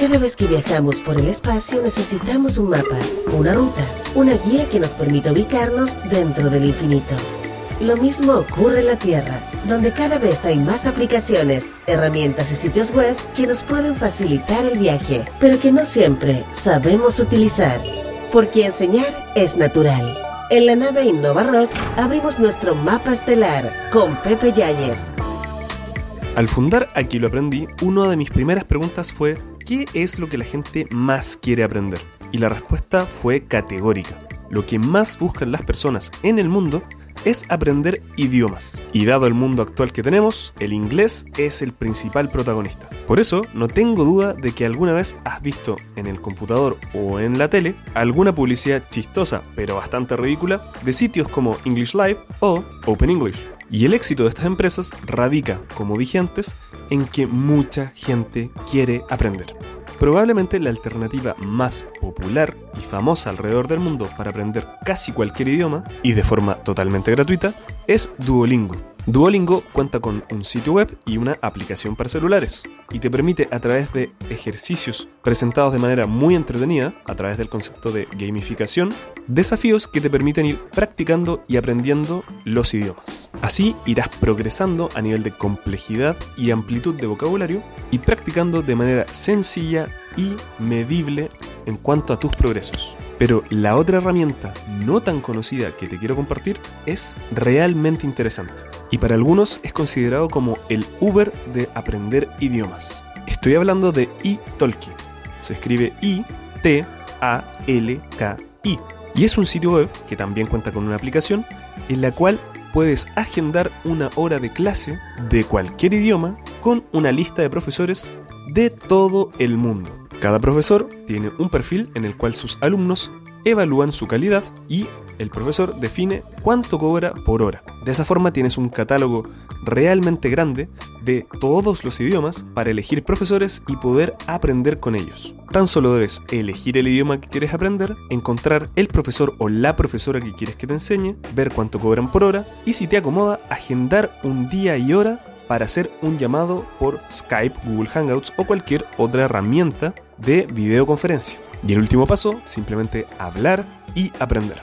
Cada vez que viajamos por el espacio necesitamos un mapa, una ruta, una guía que nos permita ubicarnos dentro del infinito. Lo mismo ocurre en la Tierra, donde cada vez hay más aplicaciones, herramientas y sitios web que nos pueden facilitar el viaje, pero que no siempre sabemos utilizar. Porque enseñar es natural. En la nave Innova Rock abrimos nuestro mapa estelar con Pepe Yáñez. Al fundar Aquí lo aprendí, una de mis primeras preguntas fue ¿qué es lo que la gente más quiere aprender? Y la respuesta fue categórica. Lo que más buscan las personas en el mundo es aprender idiomas. Y dado el mundo actual que tenemos, el inglés es el principal protagonista. Por eso, no tengo duda de que alguna vez has visto en el computador o en la tele alguna publicidad chistosa, pero bastante ridícula, de sitios como English Live o Open English. Y el éxito de estas empresas radica, como dije antes, en que mucha gente quiere aprender. Probablemente la alternativa más popular y famosa alrededor del mundo para aprender casi cualquier idioma, y de forma totalmente gratuita, es Duolingo. Duolingo cuenta con un sitio web y una aplicación para celulares, y te permite a través de ejercicios presentados de manera muy entretenida, a través del concepto de gamificación, desafíos que te permiten ir practicando y aprendiendo los idiomas. Así irás progresando a nivel de complejidad y amplitud de vocabulario y practicando de manera sencilla y medible en cuanto a tus progresos. Pero la otra herramienta no tan conocida que te quiero compartir es realmente interesante. Y para algunos es considerado como el Uber de aprender idiomas. Estoy hablando de iTalki. Se escribe I-T-A-L-K-I. Y es un sitio web que también cuenta con una aplicación en la cual puedes agendar una hora de clase de cualquier idioma con una lista de profesores de todo el mundo. Cada profesor tiene un perfil en el cual sus alumnos evalúan su calidad y el profesor define cuánto cobra por hora. De esa forma tienes un catálogo realmente grande de todos los idiomas para elegir profesores y poder aprender con ellos. Tan solo debes elegir el idioma que quieres aprender, encontrar el profesor o la profesora que quieres que te enseñe, ver cuánto cobran por hora y si te acomoda, agendar un día y hora para hacer un llamado por Skype, Google Hangouts o cualquier otra herramienta de videoconferencia. Y el último paso, simplemente hablar y aprender.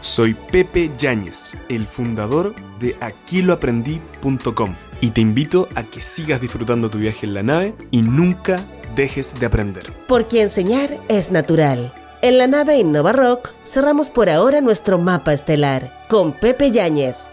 Soy Pepe Yáñez, el fundador de aquiloaprendí.com y te invito a que sigas disfrutando tu viaje en la nave y nunca dejes de aprender. Porque enseñar es natural. En la nave Innova Rock cerramos por ahora nuestro mapa estelar con Pepe Yáñez